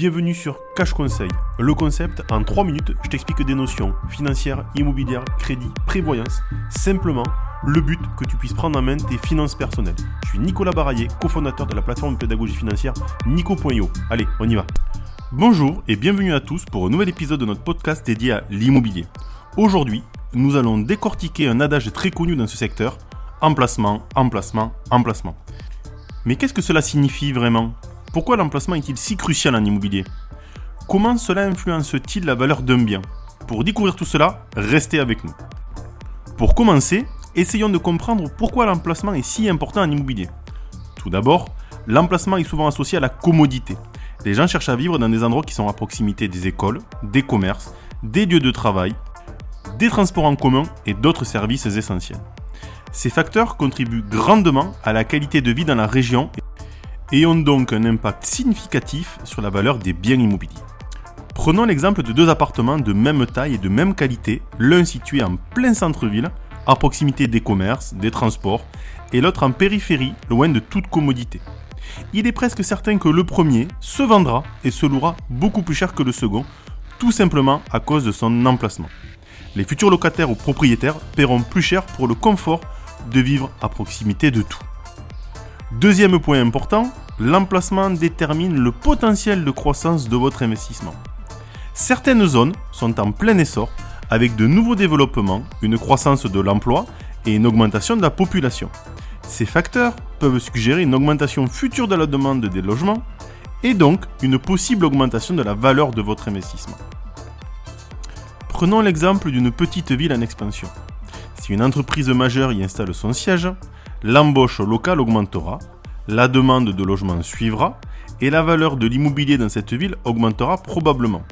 Bienvenue sur Cash Conseil. Le concept, en 3 minutes, je t'explique des notions financières, immobilières, crédit, prévoyance. Simplement, le but que tu puisses prendre en main tes finances personnelles. Je suis Nicolas Baraillé, cofondateur de la plateforme de pédagogie financière Nico.io. Allez, on y va. Bonjour et bienvenue à tous pour un nouvel épisode de notre podcast dédié à l'immobilier. Aujourd'hui, nous allons décortiquer un adage très connu dans ce secteur emplacement, emplacement, emplacement. Mais qu'est-ce que cela signifie vraiment? Pourquoi l'emplacement est-il si crucial en immobilier? Comment cela influence-t-il la valeur d'un bien? Pour découvrir tout cela, restez avec nous. Pour commencer, essayons de comprendre pourquoi l'emplacement est si important en immobilier. Tout d'abord, l'emplacement est souvent associé à la commodité. Les gens cherchent à vivre dans des endroits qui sont à proximité des écoles, des commerces, des lieux de travail, des transports en commun et d'autres services essentiels. Ces facteurs contribuent grandement à la qualité de vie dans la région et ont donc un impact significatif sur la valeur des biens immobiliers. Prenons l'exemple de deux appartements de même taille et de même qualité, l'un situé en plein centre-ville, à proximité des commerces, des transports, et l'autre en périphérie, loin de toute commodité. Il est presque certain que le premier se vendra et se louera beaucoup plus cher que le second, tout simplement à cause de son emplacement. Les futurs locataires ou propriétaires paieront plus cher pour le confort de vivre à proximité de tout. Deuxième point important, l'emplacement détermine le potentiel de croissance de votre investissement. Certaines zones sont en plein essor avec de nouveaux développements, une croissance de l'emploi et une augmentation de la population. Ces facteurs peuvent suggérer une augmentation future de la demande des logements et donc une possible augmentation de la valeur de votre investissement. Prenons l'exemple d'une petite ville en expansion. Si une entreprise majeure y installe son siège, l'embauche locale augmentera, la demande de logement suivra et la valeur de l'immobilier dans cette ville augmentera probablement.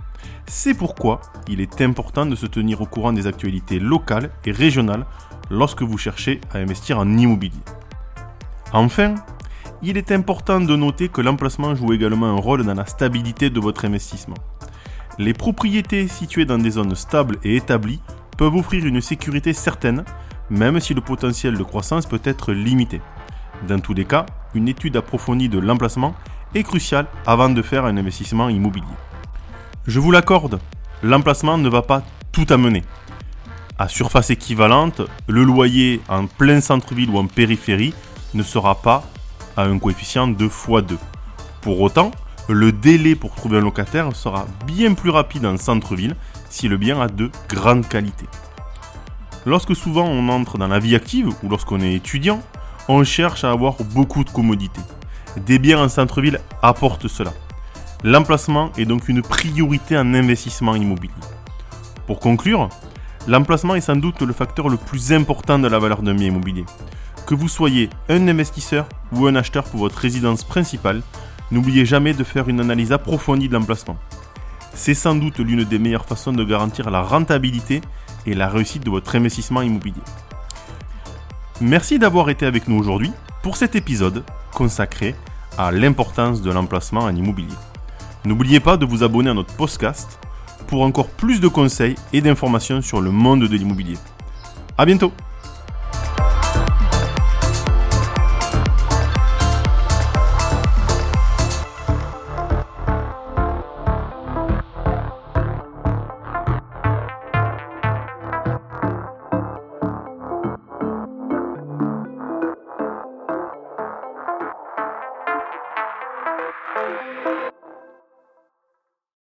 C'est pourquoi il est important de se tenir au courant des actualités locales et régionales lorsque vous cherchez à investir en immobilier. Enfin, il est important de noter que l'emplacement joue également un rôle dans la stabilité de votre investissement. Les propriétés situées dans des zones stables et établies peuvent offrir une sécurité certaine, même si le potentiel de croissance peut être limité. Dans tous les cas, une étude approfondie de l'emplacement est cruciale avant de faire un investissement immobilier. Je vous l'accorde, l'emplacement ne va pas tout amener. À surface équivalente, le loyer en plein centre-ville ou en périphérie ne sera pas à un coefficient de x2. Pour autant, le délai pour trouver un locataire sera bien plus rapide en centre-ville si le bien a de grandes qualités. Lorsque souvent on entre dans la vie active ou lorsqu'on est étudiant, on cherche à avoir beaucoup de commodités. Des biens en centre-ville apportent cela. L'emplacement est donc une priorité en investissement immobilier. Pour conclure, l'emplacement est sans doute le facteur le plus important de la valeur d'un bien immobilier. Que vous soyez un investisseur ou un acheteur pour votre résidence principale, n'oubliez jamais de faire une analyse approfondie de l'emplacement. C'est sans doute l'une des meilleures façons de garantir la rentabilité et la réussite de votre investissement immobilier. Merci d'avoir été avec nous aujourd'hui pour cet épisode consacré à l'importance de l'emplacement en immobilier. N'oubliez pas de vous abonner à notre podcast pour encore plus de conseils et d'informations sur le monde de l'immobilier. A bientôt